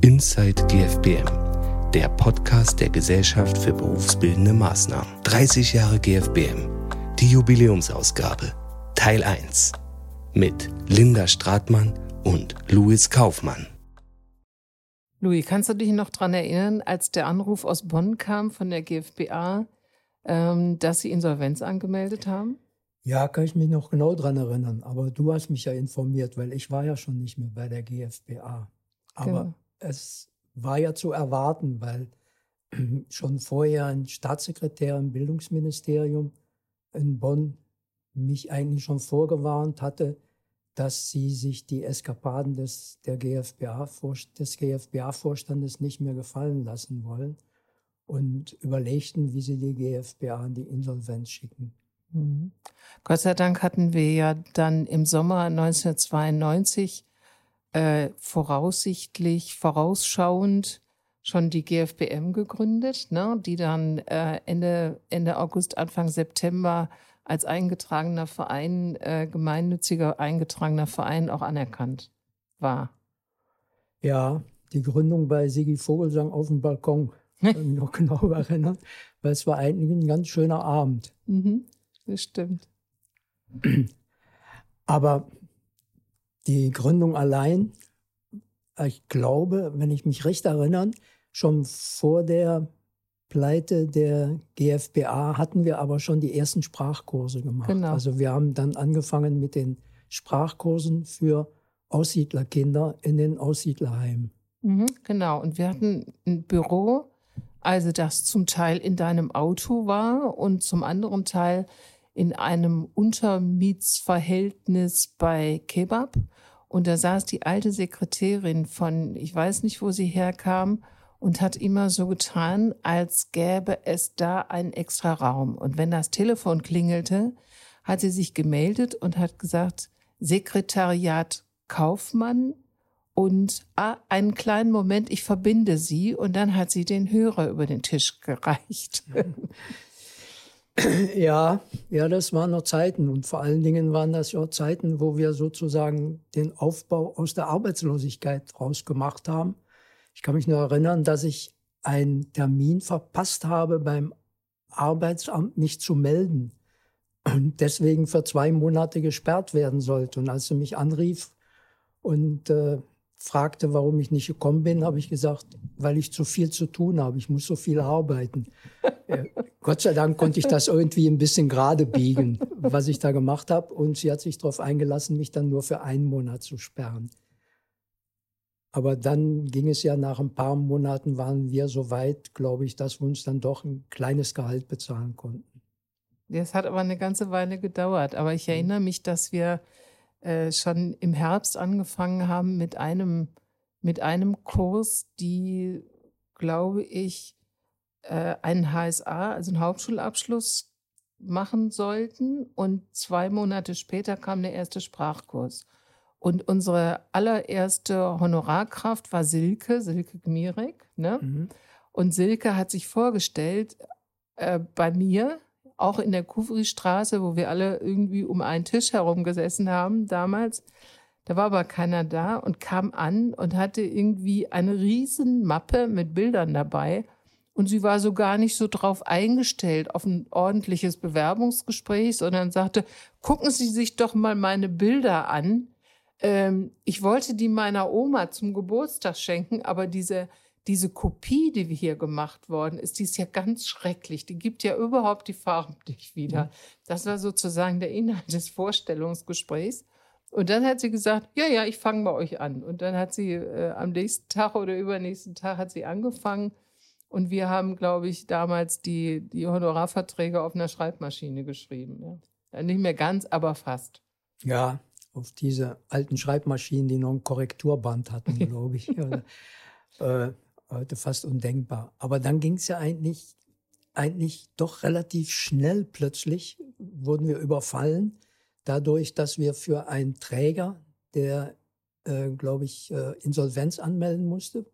Inside GFBM, der Podcast der Gesellschaft für berufsbildende Maßnahmen. 30 Jahre GFBM, die Jubiläumsausgabe, Teil 1 mit Linda Stratmann und Louis Kaufmann. Louis, kannst du dich noch daran erinnern, als der Anruf aus Bonn kam von der GFBA, ähm, dass sie Insolvenz angemeldet haben? Ja, kann ich mich noch genau daran erinnern. Aber du hast mich ja informiert, weil ich war ja schon nicht mehr bei der GFBA. Aber genau. Es war ja zu erwarten, weil schon vorher ein Staatssekretär im Bildungsministerium in Bonn mich eigentlich schon vorgewarnt hatte, dass sie sich die Eskapaden des, der GFBA, des GFBA-Vorstandes nicht mehr gefallen lassen wollen und überlegten, wie sie die GFBA in die Insolvenz schicken. Mhm. Gott sei Dank hatten wir ja dann im Sommer 1992 äh, voraussichtlich, vorausschauend schon die GFBM gegründet, ne, die dann äh, Ende, Ende August, Anfang September als eingetragener Verein, äh, gemeinnütziger eingetragener Verein auch anerkannt war. Ja, die Gründung bei Sigi Vogelsang auf dem Balkon, kann mich noch genau erinnern, weil es war eigentlich ein ganz schöner Abend. Mhm, das stimmt. Aber die Gründung allein, ich glaube, wenn ich mich recht erinnere, schon vor der Pleite der GFBA hatten wir aber schon die ersten Sprachkurse gemacht. Genau. Also wir haben dann angefangen mit den Sprachkursen für Aussiedlerkinder in den Aussiedlerheimen. Mhm, genau. Und wir hatten ein Büro, also das zum Teil in deinem Auto war und zum anderen Teil in einem Untermietsverhältnis bei Kebab. Und da saß die alte Sekretärin von, ich weiß nicht, wo sie herkam, und hat immer so getan, als gäbe es da einen extra Raum. Und wenn das Telefon klingelte, hat sie sich gemeldet und hat gesagt, Sekretariat Kaufmann und ah, einen kleinen Moment, ich verbinde sie und dann hat sie den Hörer über den Tisch gereicht. Ja, ja, das waren noch Zeiten und vor allen Dingen waren das ja Zeiten, wo wir sozusagen den Aufbau aus der Arbeitslosigkeit rausgemacht haben ich kann mich nur erinnern, dass ich einen Termin verpasst habe beim Arbeitsamt, mich zu melden und deswegen für zwei Monate gesperrt werden sollte. Und als sie mich anrief und äh, fragte, warum ich nicht gekommen bin, habe ich gesagt, weil ich zu viel zu tun habe. Ich muss so viel arbeiten. Gott sei Dank konnte ich das irgendwie ein bisschen gerade biegen, was ich da gemacht habe. Und sie hat sich darauf eingelassen, mich dann nur für einen Monat zu sperren. Aber dann ging es ja nach ein paar Monaten, waren wir so weit, glaube ich, dass wir uns dann doch ein kleines Gehalt bezahlen konnten. Das hat aber eine ganze Weile gedauert. Aber ich mhm. erinnere mich, dass wir äh, schon im Herbst angefangen haben mit einem, mit einem Kurs, die, glaube ich, äh, einen HSA, also einen Hauptschulabschluss machen sollten. Und zwei Monate später kam der erste Sprachkurs. Und unsere allererste Honorarkraft war Silke, Silke Gmirek. Ne? Mhm. Und Silke hat sich vorgestellt äh, bei mir, auch in der Kuvri-Straße, wo wir alle irgendwie um einen Tisch herum gesessen haben damals. Da war aber keiner da und kam an und hatte irgendwie eine riesen Mappe mit Bildern dabei. Und sie war so gar nicht so drauf eingestellt auf ein ordentliches Bewerbungsgespräch, sondern sagte, gucken Sie sich doch mal meine Bilder an ähm, ich wollte die meiner Oma zum Geburtstag schenken, aber diese, diese Kopie, die hier gemacht worden ist, die ist ja ganz schrecklich. Die gibt ja überhaupt die Farben nicht wieder. Mhm. Das war sozusagen der Inhalt des Vorstellungsgesprächs. Und dann hat sie gesagt, ja, ja, ich fange bei euch an. Und dann hat sie äh, am nächsten Tag oder übernächsten Tag hat sie angefangen. Und wir haben, glaube ich, damals die, die Honorarverträge auf einer Schreibmaschine geschrieben. Ja. Nicht mehr ganz, aber fast. Ja, auf diese alten Schreibmaschinen, die noch ein Korrekturband hatten, glaube ich. äh, heute fast undenkbar. Aber dann ging es ja eigentlich, eigentlich doch relativ schnell plötzlich, wurden wir überfallen, dadurch, dass wir für einen Träger, der, äh, glaube ich, äh, Insolvenz anmelden musste,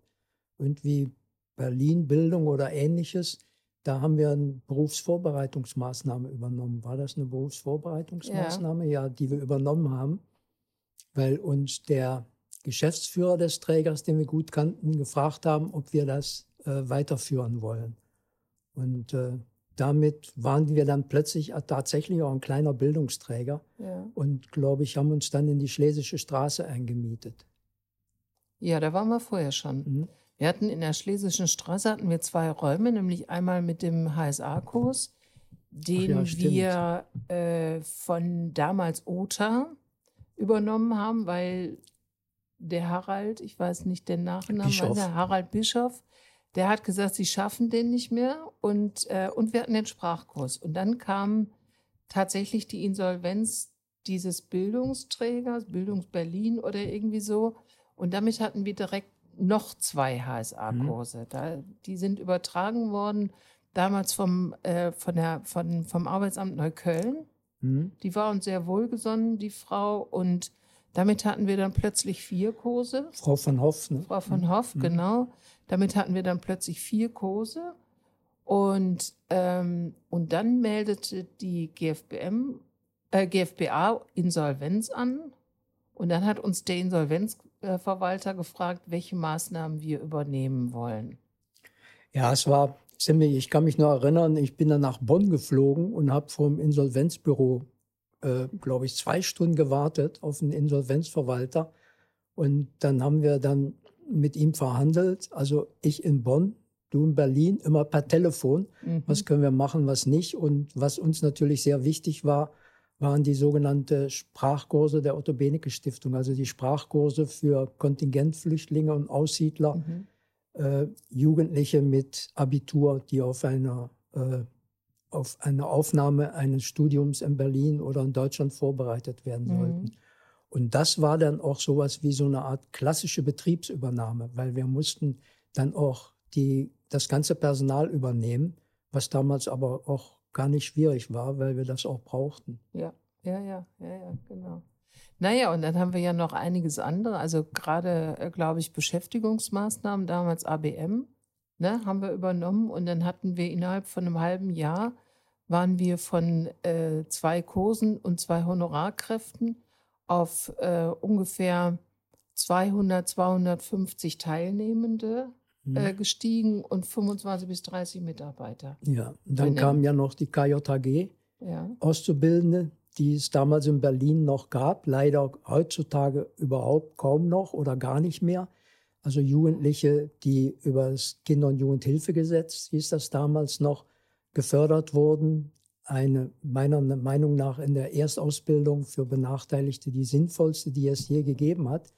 irgendwie Berlin Bildung oder ähnliches, da haben wir eine Berufsvorbereitungsmaßnahme übernommen. War das eine Berufsvorbereitungsmaßnahme? Ja, ja die wir übernommen haben weil uns der Geschäftsführer des Trägers, den wir gut kannten, gefragt haben, ob wir das äh, weiterführen wollen. Und äh, damit waren wir dann plötzlich tatsächlich auch ein kleiner Bildungsträger ja. und, glaube ich, haben uns dann in die Schlesische Straße eingemietet. Ja, da waren wir vorher schon. Mhm. Wir hatten in der Schlesischen Straße hatten wir zwei Räume, nämlich einmal mit dem HSA-Kurs, den ja, wir äh, von damals OTA übernommen haben, weil der Harald, ich weiß nicht den Nachnamen, Bischof. der Harald Bischof, der hat gesagt, sie schaffen den nicht mehr und, äh, und wir hatten den Sprachkurs. Und dann kam tatsächlich die Insolvenz dieses Bildungsträgers, Bildungs Berlin oder irgendwie so. Und damit hatten wir direkt noch zwei HSA-Kurse. Mhm. die sind übertragen worden damals vom, äh, von der, von, vom Arbeitsamt Neukölln. Mhm. Die war uns sehr wohlgesonnen, die Frau. Und damit hatten wir dann plötzlich vier Kurse. Frau von Hoff, ne? Frau von Hoff, mhm. genau. Damit hatten wir dann plötzlich vier Kurse. Und, ähm, und dann meldete die GFBM, äh, GFBA Insolvenz an. Und dann hat uns der Insolvenzverwalter gefragt, welche Maßnahmen wir übernehmen wollen. Ja, es war ziemlich, ich kann mich noch erinnern, ich bin dann nach Bonn geflogen und habe vom Insolvenzbüro, äh, glaube ich, zwei Stunden gewartet auf den Insolvenzverwalter. Und dann haben wir dann mit ihm verhandelt. Also ich in Bonn, du in Berlin, immer per Telefon. Mhm. Was können wir machen, was nicht. Und was uns natürlich sehr wichtig war, waren die sogenannte Sprachkurse der Otto Benecke Stiftung, also die Sprachkurse für Kontingentflüchtlinge und Aussiedler, mhm. äh, Jugendliche mit Abitur, die auf einer äh, auf eine Aufnahme eines Studiums in Berlin oder in Deutschland vorbereitet werden mhm. sollten. Und das war dann auch sowas wie so eine Art klassische Betriebsübernahme, weil wir mussten dann auch die, das ganze Personal übernehmen, was damals aber auch gar nicht schwierig war, weil wir das auch brauchten. Ja, ja, ja, ja, ja, genau. Naja, und dann haben wir ja noch einiges andere, also gerade, äh, glaube ich, Beschäftigungsmaßnahmen, damals ABM, ne, haben wir übernommen und dann hatten wir innerhalb von einem halben Jahr, waren wir von äh, zwei Kursen und zwei Honorarkräften auf äh, ungefähr 200, 250 Teilnehmende. Äh, gestiegen und 25 bis 30 Mitarbeiter. Ja, dann kam ja noch die KJG, ja. Auszubildende, die es damals in Berlin noch gab, leider heutzutage überhaupt kaum noch oder gar nicht mehr. Also Jugendliche, die über das Kinder- und Jugendhilfegesetz, hieß das damals noch, gefördert wurden, eine meiner Meinung nach in der Erstausbildung für Benachteiligte die sinnvollste, die es je gegeben hat.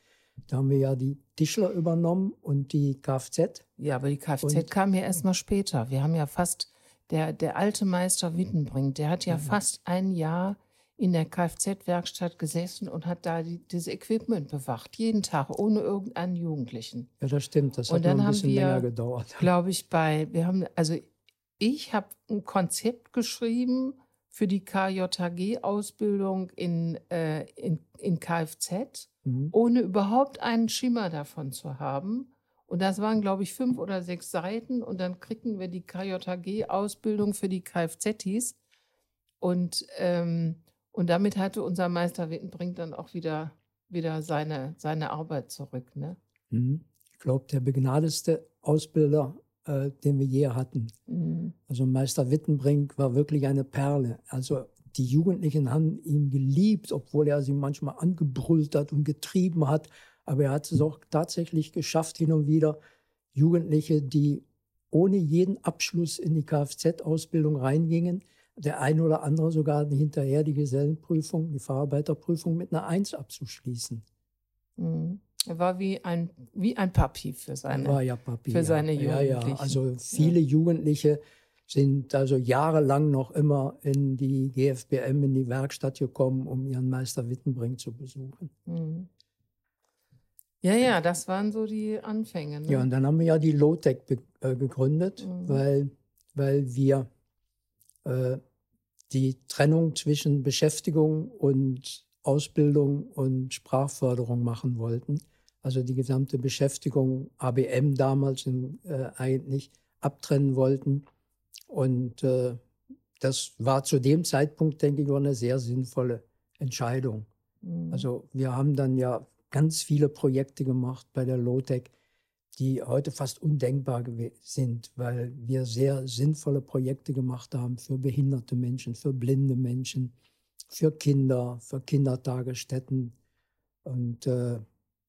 Da haben wir ja die Tischler übernommen und die Kfz. Ja, aber die Kfz und kam ja erst mal später. Wir haben ja fast, der, der alte Meister Wittenbrink, der hat ja mhm. fast ein Jahr in der Kfz-Werkstatt gesessen und hat da die, dieses Equipment bewacht, jeden Tag, ohne irgendeinen Jugendlichen. Ja, das stimmt. Das hat und dann ein bisschen wir, länger gedauert. Glaube ich, bei, wir haben, also ich habe ein Konzept geschrieben für die KJG-Ausbildung in, äh, in, in Kfz, mhm. ohne überhaupt einen Schimmer davon zu haben. Und das waren, glaube ich, fünf oder sechs Seiten. Und dann kriegten wir die KJG-Ausbildung für die Kfzis. Und, ähm, und damit hatte unser Meister Wittenbrink dann auch wieder, wieder seine, seine Arbeit zurück. Ne? Mhm. Ich glaube, der begnadeste Ausbilder äh, den wir je hatten. Mhm. Also Meister Wittenbrink war wirklich eine Perle. Also die Jugendlichen haben ihn geliebt, obwohl er sie manchmal angebrüllt hat und getrieben hat. Aber er hat es auch tatsächlich geschafft, hin und wieder Jugendliche, die ohne jeden Abschluss in die Kfz-Ausbildung reingingen, der ein oder andere sogar hinterher die Gesellenprüfung, die Fahrarbeiterprüfung mit einer Eins abzuschließen. Mhm. Er war wie ein, wie ein Papi für seine, war ja Papi, für seine ja. Jugendlichen. Ja, ja. Also viele. Jugendliche sind also jahrelang noch immer in die GFBM, in die Werkstatt gekommen, um ihren Meister Wittenbrink zu besuchen. Mhm. Ja, ja, das waren so die Anfänge. Ne? Ja, und dann haben wir ja die Lotec äh, gegründet, mhm. weil, weil wir äh, die Trennung zwischen Beschäftigung und Ausbildung und Sprachförderung machen wollten also die gesamte Beschäftigung ABM damals in, äh, eigentlich abtrennen wollten. Und äh, das war zu dem Zeitpunkt, denke ich, eine sehr sinnvolle Entscheidung. Mhm. Also wir haben dann ja ganz viele Projekte gemacht bei der Lotec, die heute fast undenkbar sind, weil wir sehr sinnvolle Projekte gemacht haben für behinderte Menschen, für blinde Menschen, für Kinder, für Kindertagesstätten. Und äh,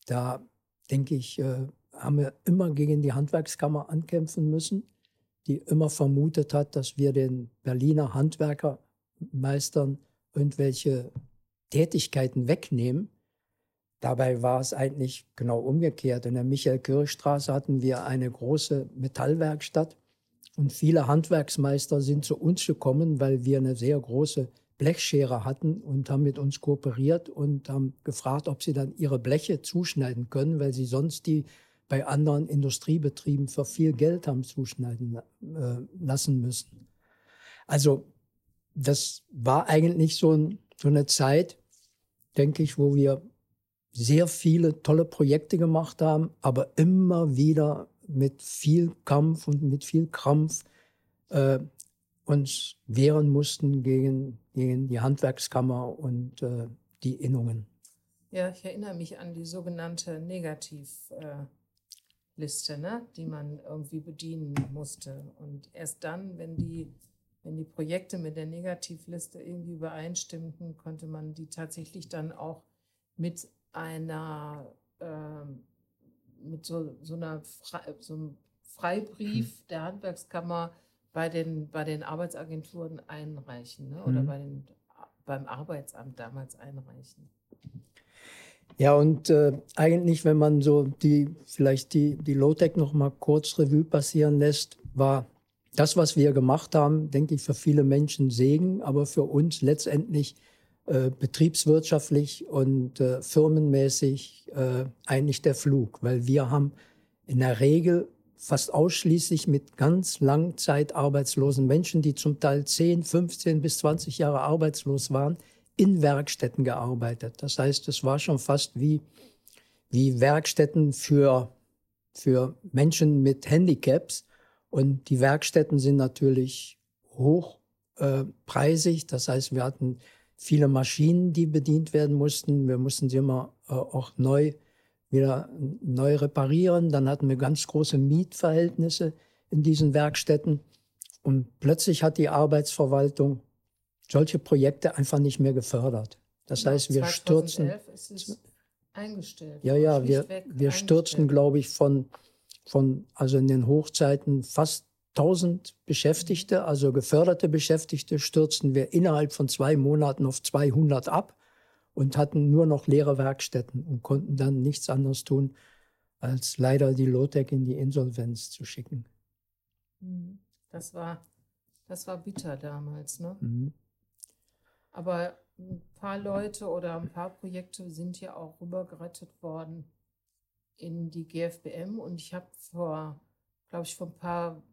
da denke ich, äh, haben wir immer gegen die Handwerkskammer ankämpfen müssen, die immer vermutet hat, dass wir den Berliner Handwerkermeistern irgendwelche Tätigkeiten wegnehmen. Dabei war es eigentlich genau umgekehrt. In der Michael-Kirch-Straße hatten wir eine große Metallwerkstatt und viele Handwerksmeister sind zu uns gekommen, weil wir eine sehr große Blechschere hatten und haben mit uns kooperiert und haben gefragt, ob sie dann ihre Bleche zuschneiden können, weil sie sonst die bei anderen Industriebetrieben für viel Geld haben zuschneiden äh, lassen müssen. Also das war eigentlich so, ein, so eine Zeit, denke ich, wo wir sehr viele tolle Projekte gemacht haben, aber immer wieder mit viel Kampf und mit viel Krampf äh, uns wehren mussten gegen, gegen die Handwerkskammer und äh, die Innungen. Ja, ich erinnere mich an die sogenannte Negativliste, äh, ne? die man irgendwie bedienen musste. Und erst dann, wenn die, wenn die Projekte mit der Negativliste irgendwie übereinstimmten, konnte man die tatsächlich dann auch mit einer, äh, mit so, so, einer Fre so einem Freibrief hm. der Handwerkskammer bei den, bei den Arbeitsagenturen einreichen ne? oder mhm. bei den, beim Arbeitsamt damals einreichen. Ja, und äh, eigentlich, wenn man so die, vielleicht die, die Low-Tech noch mal kurz Revue passieren lässt, war das, was wir gemacht haben, denke ich, für viele Menschen Segen, aber für uns letztendlich äh, betriebswirtschaftlich und äh, firmenmäßig äh, eigentlich der Flug, weil wir haben in der Regel fast ausschließlich mit ganz langzeitarbeitslosen Menschen, die zum Teil 10, 15 bis 20 Jahre arbeitslos waren, in Werkstätten gearbeitet. Das heißt, es war schon fast wie, wie Werkstätten für, für Menschen mit Handicaps. Und die Werkstätten sind natürlich hochpreisig. Äh, das heißt, wir hatten viele Maschinen, die bedient werden mussten. Wir mussten sie immer äh, auch neu wieder neu reparieren. Dann hatten wir ganz große Mietverhältnisse in diesen Werkstätten. Und plötzlich hat die Arbeitsverwaltung solche Projekte einfach nicht mehr gefördert. Das ja, heißt, wir stürzen. Ist es eingestellt. Ja, ja, wir, wir stürzen, glaube ich, von, von, also in den Hochzeiten fast 1000 Beschäftigte, also geförderte Beschäftigte, stürzten wir innerhalb von zwei Monaten auf 200 ab und hatten nur noch leere Werkstätten und konnten dann nichts anderes tun, als leider die Lotec in die Insolvenz zu schicken. Mhm. Das war, das war bitter damals, ne? Mhm. Aber ein paar Leute oder ein paar Projekte sind ja auch rübergerettet worden in die GFBM und ich habe vor, glaube ich, vor ein paar,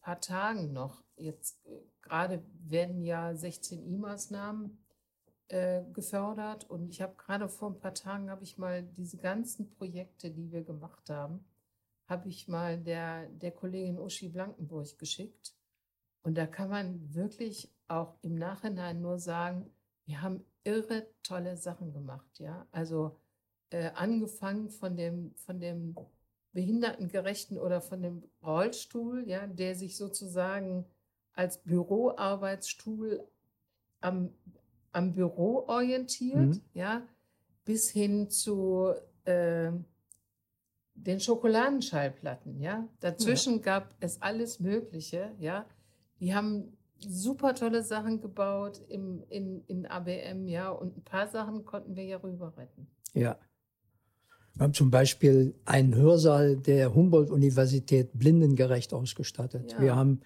paar Tagen noch, jetzt äh, gerade werden ja 16 E-Maßnahmen äh, gefördert. Und ich habe gerade vor ein paar Tagen, habe ich mal diese ganzen Projekte, die wir gemacht haben, habe ich mal der, der Kollegin Uschi Blankenburg geschickt. Und da kann man wirklich auch im Nachhinein nur sagen, wir haben irre tolle Sachen gemacht. Ja, also äh, angefangen von dem, von dem behindertengerechten oder von dem Rollstuhl, ja, der sich sozusagen als Büroarbeitsstuhl am am Büro orientiert, mhm. ja, bis hin zu äh, den Schokoladenschallplatten, ja. Dazwischen ja. gab es alles Mögliche, ja. Die haben super tolle Sachen gebaut im, in, in ABM, ja, und ein paar Sachen konnten wir ja rüber retten. Ja. Wir haben zum Beispiel einen Hörsaal der Humboldt-Universität blindengerecht ausgestattet. Ja. Wir haben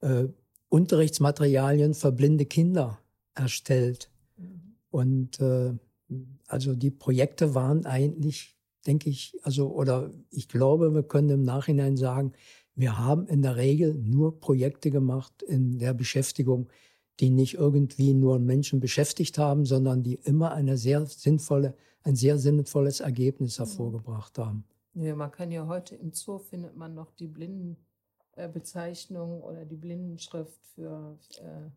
äh, Unterrichtsmaterialien für blinde Kinder erstellt. Mhm. Und äh, also die Projekte waren eigentlich, denke ich, also oder ich glaube, wir können im Nachhinein sagen, wir haben in der Regel nur Projekte gemacht in der Beschäftigung, die nicht irgendwie nur Menschen beschäftigt haben, sondern die immer eine sehr sinnvolle, ein sehr sinnvolles Ergebnis mhm. hervorgebracht haben. Ja, man kann ja heute im Zoo findet man noch die Blindenbezeichnung oder die Blindenschrift für äh,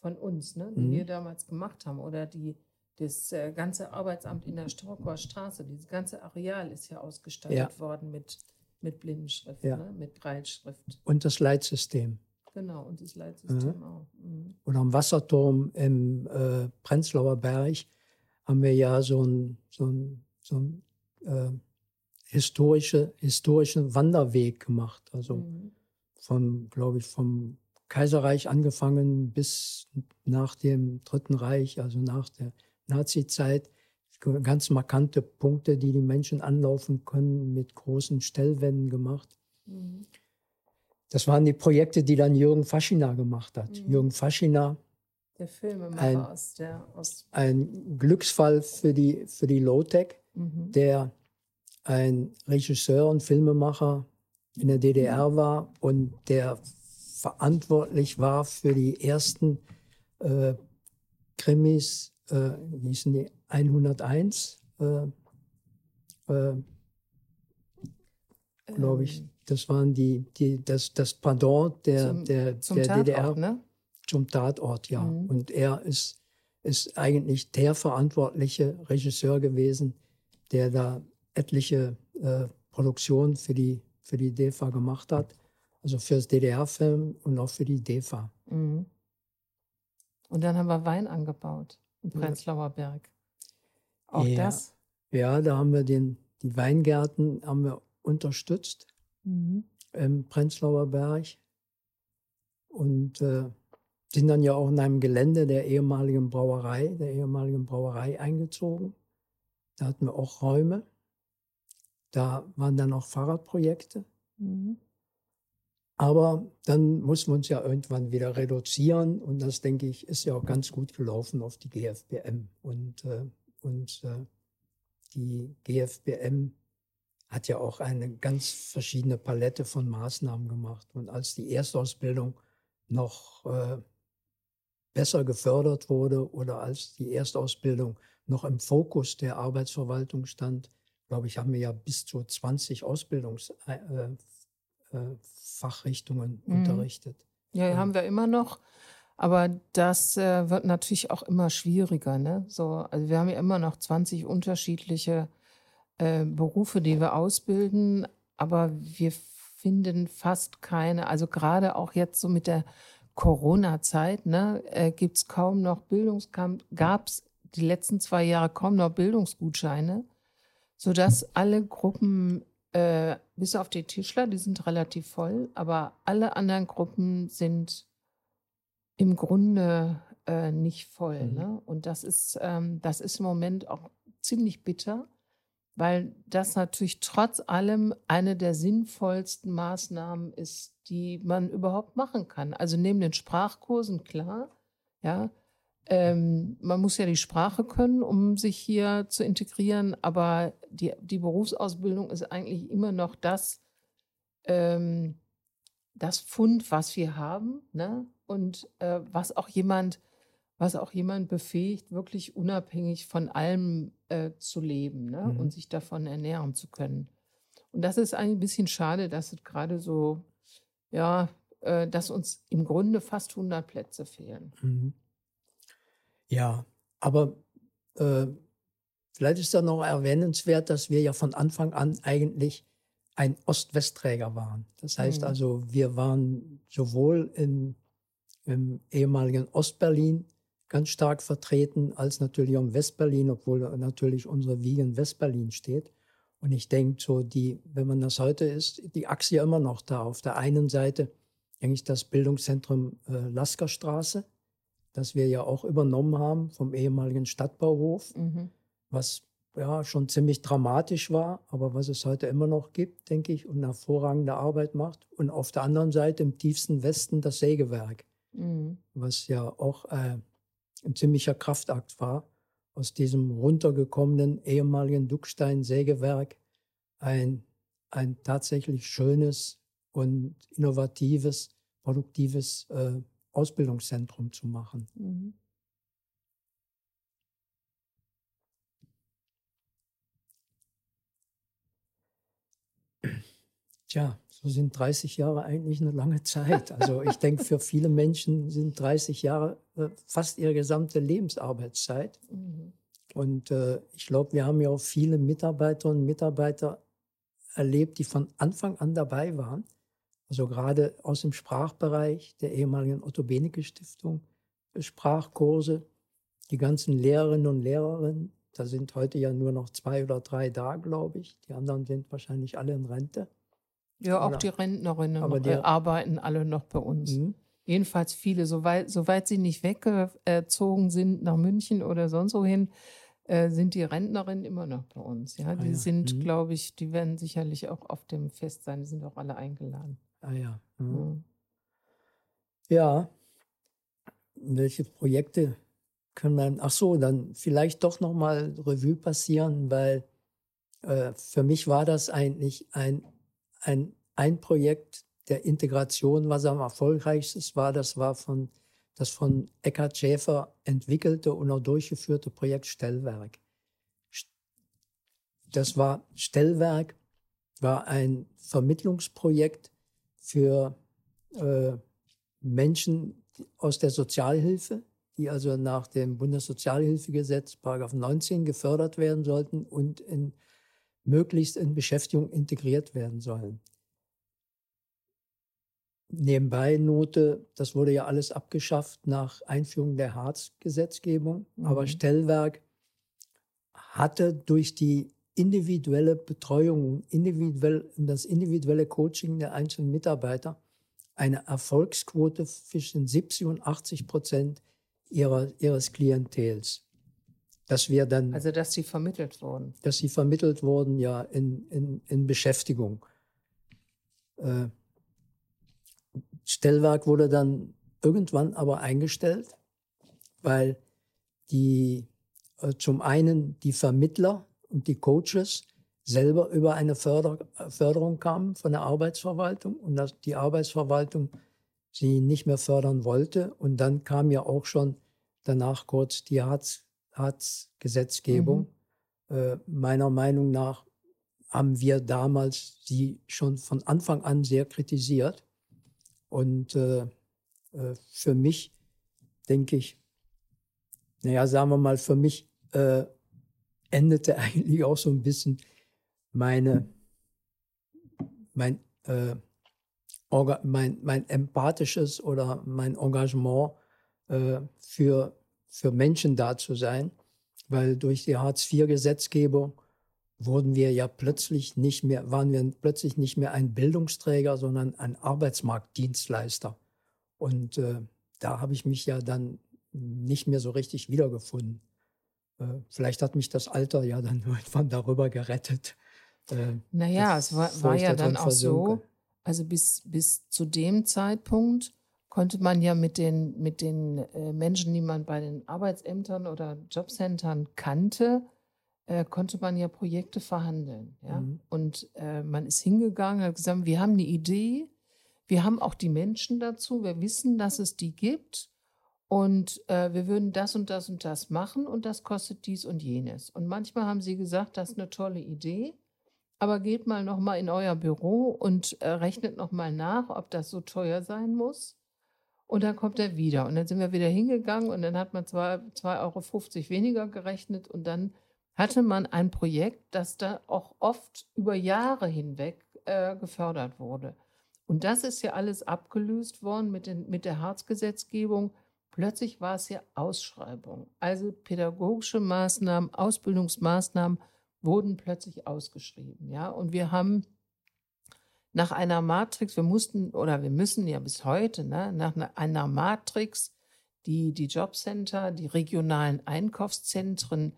von uns, ne, die mhm. wir damals gemacht haben, oder die, das äh, ganze Arbeitsamt in der Strauchauer Straße, dieses ganze Areal ist ja ausgestattet Ja. worden mit, mit Blindenschrift, Ja. ne? mit Breitschrift. Und das Leitsystem. Genau, und das Leitsystem auch. Mhm. Und am Wasserturm im äh, Prenzlauer Berg haben wir ja so einen so ein, so ein, äh, historische, historischen Wanderweg gemacht. Also Mhm. vom, glaube ich, vom Kaiserreich angefangen bis nach dem Dritten Reich, also nach der Nazi-Zeit. Ganz markante Punkte, die die Menschen anlaufen können, mit großen Stellwänden gemacht. Mhm. Das waren die Projekte, die dann Jürgen Faschina gemacht hat. Mhm. Jürgen Faschina, Der Filmemacher Ein- aus der aus ein Glücksfall für die, für die Low-Tech, mhm. der ein Regisseur und Filmemacher in der DDR war und der verantwortlich war für die ersten äh, Krimis, äh, wie hießen die 101, äh, äh, glaube ich. Ähm, Das waren die, die, das, das Pardon der, Zum- der, zum der Tatort, DDR ne? zum Tatort, ja. Mhm. Und er ist, ist eigentlich der verantwortliche Regisseur gewesen, der da etliche äh, Produktionen für die, für die DEFA gemacht hat. Also für das DDR-Film und auch für die DEFA. Mhm. Und dann haben wir Wein angebaut. Prenzlauer Berg. Auch Ja. das. Ja, da haben wir den, die Weingärten haben wir unterstützt Mhm. im Prenzlauer Berg und äh, sind dann ja auch in einem Gelände der ehemaligen Brauerei, der ehemaligen Brauerei eingezogen. Da hatten wir auch Räume. Da waren dann auch Fahrradprojekte. Mhm. Aber dann mussten wir uns ja irgendwann wieder reduzieren und das, denke ich, ist ja auch ganz gut gelaufen auf die GFBM. Und, äh, und äh, die GFBM hat ja auch eine ganz verschiedene Palette von Maßnahmen gemacht. Und als die Erstausbildung noch äh, besser gefördert wurde oder als die Erstausbildung noch im Fokus der Arbeitsverwaltung stand, glaube ich, haben wir ja bis zu 20 Ausbildungsfachrichtungen äh, Fachrichtungen Mhm. unterrichtet. Ja, Ja. haben wir immer noch. Aber das äh, wird natürlich auch immer schwieriger. Ne? So, also wir haben ja immer noch 20 unterschiedliche äh, Berufe, die wir ausbilden, aber wir finden fast keine, also gerade auch jetzt so mit der Corona-Zeit, ne, äh, gibt es kaum noch Bildungskamp, gab es die letzten zwei Jahre kaum noch Bildungsgutscheine, sodass alle Gruppen äh, bis auf die Tischler, die sind relativ voll, aber alle anderen Gruppen sind im Grunde äh, nicht voll. Mhm. Ne? Und das ist, ähm, das ist im Moment auch ziemlich bitter, weil das natürlich trotz allem eine der sinnvollsten Maßnahmen ist, die man überhaupt machen kann. Also neben den Sprachkursen, klar, ja, ähm, man muss ja die Sprache können, um sich hier zu integrieren, aber die, die Berufsausbildung ist eigentlich immer noch das, ähm, das Fund, was wir haben, ne? Und äh, was auch jemand, was auch jemand befähigt, wirklich unabhängig von allem äh, zu leben ne? Mhm. und sich davon ernähren zu können. Und das ist eigentlich ein bisschen schade, dass es gerade so, ja, äh, dass uns im Grunde fast 100 Plätze fehlen. Mhm. Ja, aber äh, vielleicht ist da noch erwähnenswert, dass wir ja von Anfang an eigentlich ein Ost-West-Träger waren. Das heißt Mhm. also, wir waren sowohl in, im ehemaligen Ostberlin ganz stark vertreten, als natürlich auch im Westberlin, obwohl natürlich unsere Wiege in Westberlin steht. Und ich denke, so die, wenn man das heute ist, die Achse ja immer noch da. Auf der einen Seite eigentlich das Bildungszentrum äh, Laskerstraße, das wir ja auch übernommen haben vom ehemaligen Stadtbauhof, Mhm. was ja schon ziemlich dramatisch war, aber was es heute immer noch gibt, denke ich, und hervorragende Arbeit macht. Und auf der anderen Seite im tiefsten Westen das Sägewerk, Mhm. was ja auch äh, ein ziemlicher Kraftakt war, aus diesem runtergekommenen ehemaligen Duckstein-Sägewerk ein, ein tatsächlich schönes und innovatives, produktives äh, Ausbildungszentrum zu machen. Mhm. Tja, so sind 30 Jahre eigentlich eine lange Zeit. Also ich denke, für viele Menschen sind 30 Jahre äh, fast ihre gesamte Lebensarbeitszeit. Mhm. Und äh, ich glaube, wir haben ja auch viele Mitarbeiterinnen und Mitarbeiter erlebt, die von Anfang an dabei waren. Also gerade aus dem Sprachbereich der ehemaligen Otto Benecke Stiftung, Sprachkurse, die ganzen Lehrerinnen und Lehrerinnen. Da sind heute ja nur noch zwei oder drei da, glaube ich. Die anderen sind wahrscheinlich alle in Rente. Ja, auch oder? die Rentnerinnen aber die, arbeiten alle noch bei uns. Mhm. Jedenfalls viele, soweit, soweit sie nicht weggezogen sind nach München oder sonst wohin, äh, sind die Rentnerinnen immer noch bei uns. Ja, die ah, ja. sind, mhm. glaube ich, die werden sicherlich auch auf dem Fest sein. Die sind auch alle eingeladen. Ah ja. Mhm. Ja. Welche Projekte können wir, ach so, dann vielleicht doch nochmal Revue passieren, weil äh, für mich war das eigentlich ein, ein, ein Projekt der Integration, was am erfolgreichsten war. Das war von, das von Eckhard Schäfer entwickelte und auch durchgeführte Projekt Stellwerk. Das war Stellwerk, war ein Vermittlungsprojekt für äh, Menschen aus der Sozialhilfe, die also nach dem Bundessozialhilfegesetz, Paragraph 19, gefördert werden sollten und in, möglichst in Beschäftigung integriert werden sollen. Nebenbei Note, das wurde ja alles abgeschafft nach Einführung der Hartz-Gesetzgebung, mhm. aber Stellwerk hatte durch die individuelle Betreuung, individuell, das individuelle Coaching der einzelnen Mitarbeiter eine Erfolgsquote zwischen 70 und 80 Prozent ihrer, ihres Klientels. Dass wir dann, also, dass sie vermittelt wurden. Dass sie vermittelt wurden, ja, in, in, in Beschäftigung. Äh, Stellwerk wurde dann irgendwann aber eingestellt, weil die, äh, zum einen die Vermittler und die Coaches selber über eine Förder, Förderung kamen von der Arbeitsverwaltung und dass die Arbeitsverwaltung sie nicht mehr fördern wollte. Und dann kam ja auch schon danach kurz die Hartz-Gesetzgebung. Mhm. Äh, meiner Meinung nach haben wir damals sie schon von Anfang an sehr kritisiert. Und äh, äh, für mich denke ich, naja, sagen wir mal, für mich äh, endete eigentlich auch so ein bisschen meine, mein äh, mein, mein empathisches oder mein Engagement äh, für, für Menschen da zu sein, weil durch die Hartz-IV-Gesetzgebung wurden wir ja plötzlich nicht mehr, waren wir plötzlich nicht mehr ein Bildungsträger, sondern ein Arbeitsmarktdienstleister. Und äh, da habe ich mich ja dann nicht mehr so richtig wiedergefunden. Äh, vielleicht hat mich das Alter ja dann irgendwann darüber gerettet. Äh, naja, es war, war ja dann auch so, also bis, bis zu dem Zeitpunkt konnte man ja mit den, mit den äh, Menschen, die man bei den Arbeitsämtern oder Jobcentern kannte, äh, konnte man ja Projekte verhandeln. Ja? Mhm. Und äh, man ist hingegangen, hat gesagt, wir haben eine Idee, wir haben auch die Menschen dazu, wir wissen, dass es die gibt und äh, wir würden das und das und das machen und das kostet dies und jenes. Und manchmal haben sie gesagt, das ist eine tolle Idee aber geht mal noch mal in euer Büro und äh, rechnet noch mal nach, ob das so teuer sein muss. Und dann kommt er wieder. Und dann sind wir wieder hingegangen und dann hat man 2,50 Euro weniger gerechnet. Und dann hatte man ein Projekt, das da auch oft über Jahre hinweg äh, gefördert wurde. Und das ist ja alles abgelöst worden mit, den, mit der Harzgesetzgebung. Plötzlich war es ja Ausschreibung. Also pädagogische Maßnahmen, Ausbildungsmaßnahmen wurden plötzlich ausgeschrieben. Ja? Und wir haben nach einer Matrix, wir mussten oder wir müssen ja bis heute, ne, nach einer Matrix, die die Jobcenter, die regionalen Einkaufszentren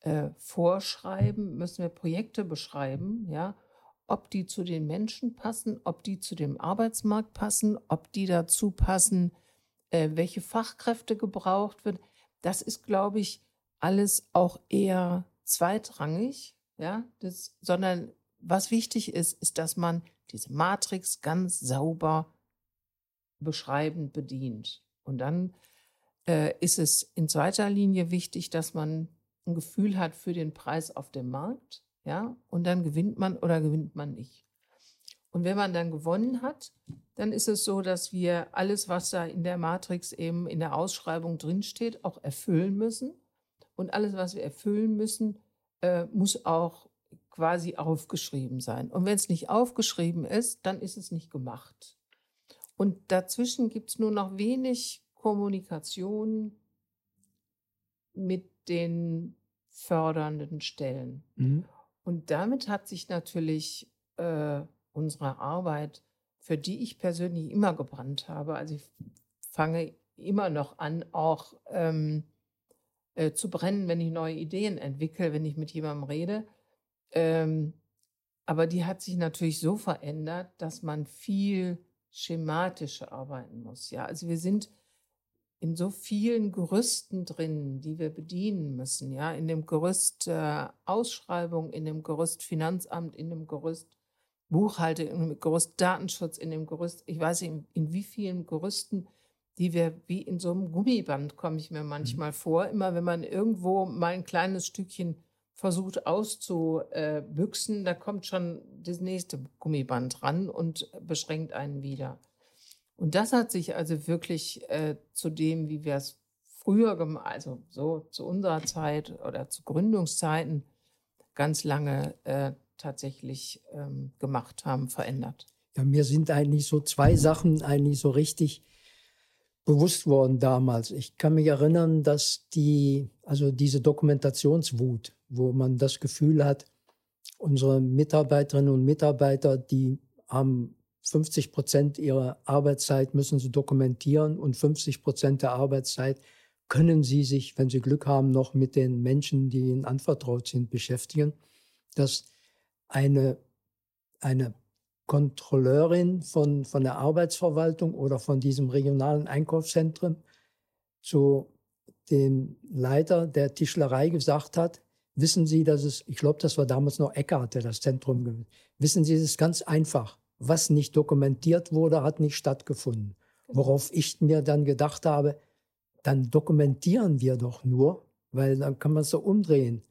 äh, vorschreiben, müssen wir Projekte beschreiben, ja, ob die zu den Menschen passen, ob die zu dem Arbeitsmarkt passen, ob die dazu passen, äh, welche Fachkräfte gebraucht wird. Das ist, glaube ich, alles auch eher zweitrangig, ja, das, sondern was wichtig ist, ist, dass man diese Matrix ganz sauber beschreibend bedient. Und dann äh, ist es in zweiter Linie wichtig, dass man ein Gefühl hat für den Preis auf dem Markt, ja, und dann gewinnt man oder gewinnt man nicht. Und wenn man dann gewonnen hat, dann ist es so, dass wir alles, was da in der Matrix eben in der Ausschreibung drinsteht, auch erfüllen müssen. Und alles, was wir erfüllen müssen, äh, muss auch quasi aufgeschrieben sein. Und wenn es nicht aufgeschrieben ist, dann ist es nicht gemacht. Und dazwischen gibt es nur noch wenig Kommunikation mit den fördernden Stellen. Mhm. Und damit hat sich natürlich äh, unsere Arbeit, für die ich persönlich immer gebrannt habe, also ich fange immer noch an, auch ähm, äh, zu brennen, wenn ich neue Ideen entwickle, wenn ich mit jemandem rede. Ähm, aber die hat sich natürlich so verändert, dass man viel schematischer arbeiten muss. Ja, also wir sind in so vielen Gerüsten drin, die wir bedienen müssen. Ja, in dem Gerüst äh, Ausschreibung, in dem Gerüst Finanzamt, in dem Gerüst Buchhaltung, dem Gerüst Datenschutz, in dem Gerüst, ich weiß nicht, in, in wie vielen Gerüsten, die wir wie in so einem Gummiband, komme ich mir manchmal mhm. vor. Immer wenn man irgendwo mal ein kleines Stückchen versucht auszubüchsen, da kommt schon das nächste Gummiband ran und beschränkt einen wieder. Und das hat sich also wirklich äh, zu dem, wie wir es früher gemacht, also so zu unserer Zeit oder zu Gründungszeiten ganz lange äh, tatsächlich ähm, gemacht haben, verändert. Ja, mir sind eigentlich so zwei Sachen eigentlich so richtig bewusst worden damals. Ich kann mich erinnern, dass die, also diese Dokumentationswut, wo man das Gefühl hat, unsere Mitarbeiterinnen und Mitarbeiter, die haben 50 Prozent ihrer Arbeitszeit müssen sie dokumentieren und 50 Prozent der Arbeitszeit können sie sich, wenn sie Glück haben, noch mit den Menschen, die ihnen anvertraut sind, beschäftigen. Dass eine, eine Kontrolleurin von, von der Arbeitsverwaltung oder von diesem regionalen Einkaufszentrum zu dem Leiter der Tischlerei gesagt hat, wissen Sie, dass es, ich glaube, das war damals noch Eckart, der das Zentrum, wissen Sie, es ist ganz einfach was nicht dokumentiert wurde, hat nicht stattgefunden. Worauf ich mir dann gedacht habe, dann dokumentieren wir doch nur, weil dann kann man es so umdrehen.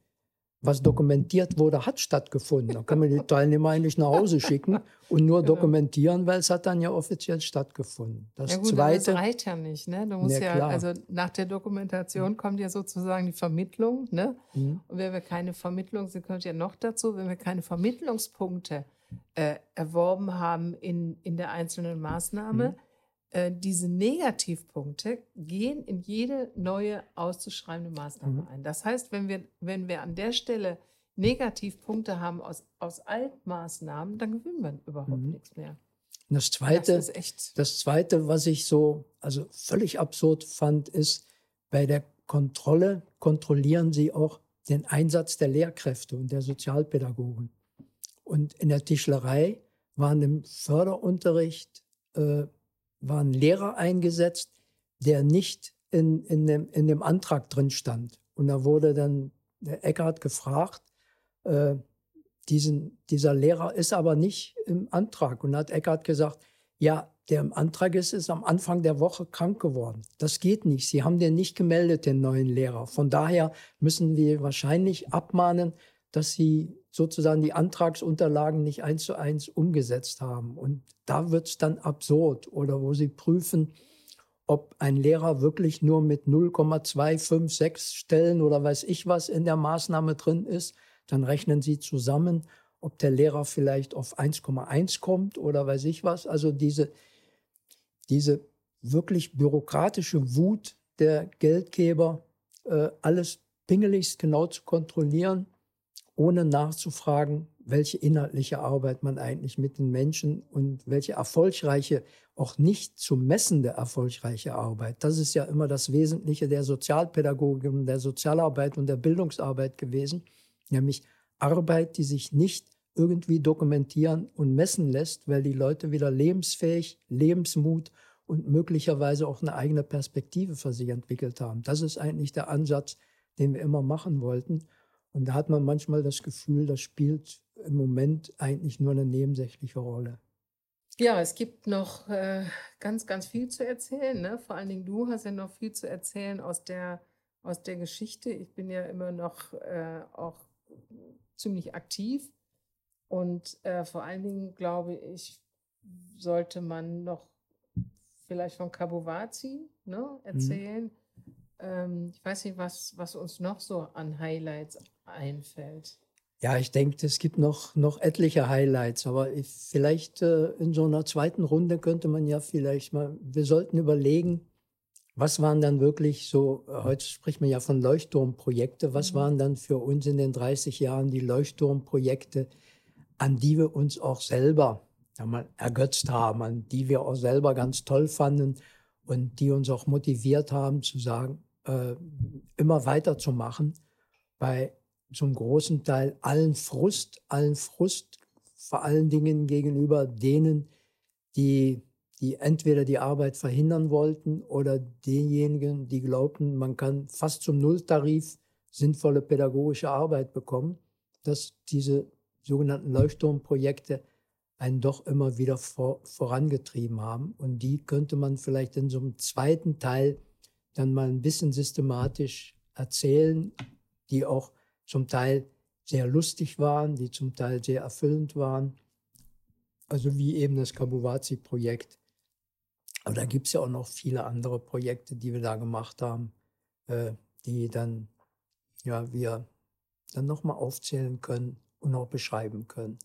Was dokumentiert wurde, hat stattgefunden. Dann kann man die Teilnehmer eigentlich nach Hause schicken und nur genau. dokumentieren, weil es hat dann ja offiziell stattgefunden. Das ja gut, zweite, das reicht ja nicht. Ne? Du musst ja, ja also nach der Dokumentation kommt ja sozusagen die Vermittlung. Ne? Mhm. Und wenn wir keine Vermittlung, sie kommt ja noch dazu, wenn wir keine Vermittlungspunkte äh, erworben haben in, in der einzelnen Maßnahme. Mhm. Äh, diese Negativpunkte gehen in jede neue auszuschreibende Maßnahme mhm. ein. Das heißt, wenn wir, wenn wir an der Stelle Negativpunkte haben aus, aus Altmaßnahmen, dann gewinnen wir überhaupt mhm. nichts mehr. das zweite, das, das zweite, was ich so, also völlig absurd fand, ist, bei der Kontrolle kontrollieren sie auch den Einsatz der Lehrkräfte und der Sozialpädagogen. Und in der Tischlerei waren im Förderunterricht äh, waren Lehrer eingesetzt, der nicht in, in, dem, in dem Antrag drin stand. Und da wurde dann der Eckhardt gefragt, äh, diesen, dieser Lehrer ist aber nicht im Antrag. Und hat Eckhardt gesagt, ja, der im Antrag ist, ist am Anfang der Woche krank geworden. Das geht nicht. Sie haben den nicht gemeldet, den neuen Lehrer. Von daher müssen wir wahrscheinlich abmahnen, dass sie sozusagen die Antragsunterlagen nicht eins zu eins umgesetzt haben. Und da wird es dann absurd oder wo sie prüfen, ob ein Lehrer wirklich nur mit 0,256 Stellen oder weiß ich was in der Maßnahme drin ist, dann rechnen sie zusammen, ob der Lehrer vielleicht auf 1,1 kommt oder weiß ich was. Also diese, diese wirklich bürokratische Wut der Geldgeber, äh, alles pingeligst genau zu kontrollieren ohne nachzufragen, welche inhaltliche Arbeit man eigentlich mit den Menschen und welche erfolgreiche, auch nicht zu messende erfolgreiche Arbeit. Das ist ja immer das Wesentliche der Sozialpädagogik und der Sozialarbeit und der Bildungsarbeit gewesen, nämlich Arbeit, die sich nicht irgendwie dokumentieren und messen lässt, weil die Leute wieder lebensfähig, Lebensmut und möglicherweise auch eine eigene Perspektive für sich entwickelt haben. Das ist eigentlich der Ansatz, den wir immer machen wollten. Und da hat man manchmal das Gefühl, das spielt im Moment eigentlich nur eine nebensächliche Rolle. Ja, es gibt noch äh, ganz, ganz viel zu erzählen. Ne? Vor allen Dingen du hast ja noch viel zu erzählen aus der, aus der Geschichte. Ich bin ja immer noch äh, auch ziemlich aktiv. Und äh, vor allen Dingen glaube ich, sollte man noch vielleicht von Kabuwazi ne, mhm. erzählen. Mhm Ähm, ich weiß nicht, was, was uns noch so an Highlights einfällt. Ja, ich denke, es gibt noch, noch etliche Highlights, aber ich, vielleicht äh, in so einer zweiten Runde könnte man ja vielleicht mal, wir sollten überlegen, was waren dann wirklich so, äh, heute spricht man ja von Leuchtturmprojekte, was mhm. waren dann für uns in den 30 Jahren die Leuchtturmprojekte, an die wir uns auch selber mal ergötzt haben, an die wir auch selber ganz toll fanden und die uns auch motiviert haben zu sagen, äh, immer weiterzumachen bei zum großen Teil allen Frust, allen Frust, vor allen Dingen gegenüber denen, die, die entweder die Arbeit verhindern wollten oder denjenigen, die glaubten, man kann fast zum Nulltarif sinnvolle pädagogische Arbeit bekommen, dass diese sogenannten Leuchtturmprojekte einen doch immer wieder vor, vorangetrieben haben. Und die könnte man vielleicht in so einem zweiten Teil dann mal ein bisschen systematisch erzählen, die auch zum Teil sehr lustig waren, die zum Teil sehr erfüllend waren. Also wie eben das Kabuwazi-Projekt. Aber da gibt es ja auch noch viele andere Projekte, die wir da gemacht haben, äh, die dann, ja, wir dann nochmal aufzählen können und auch beschreiben können.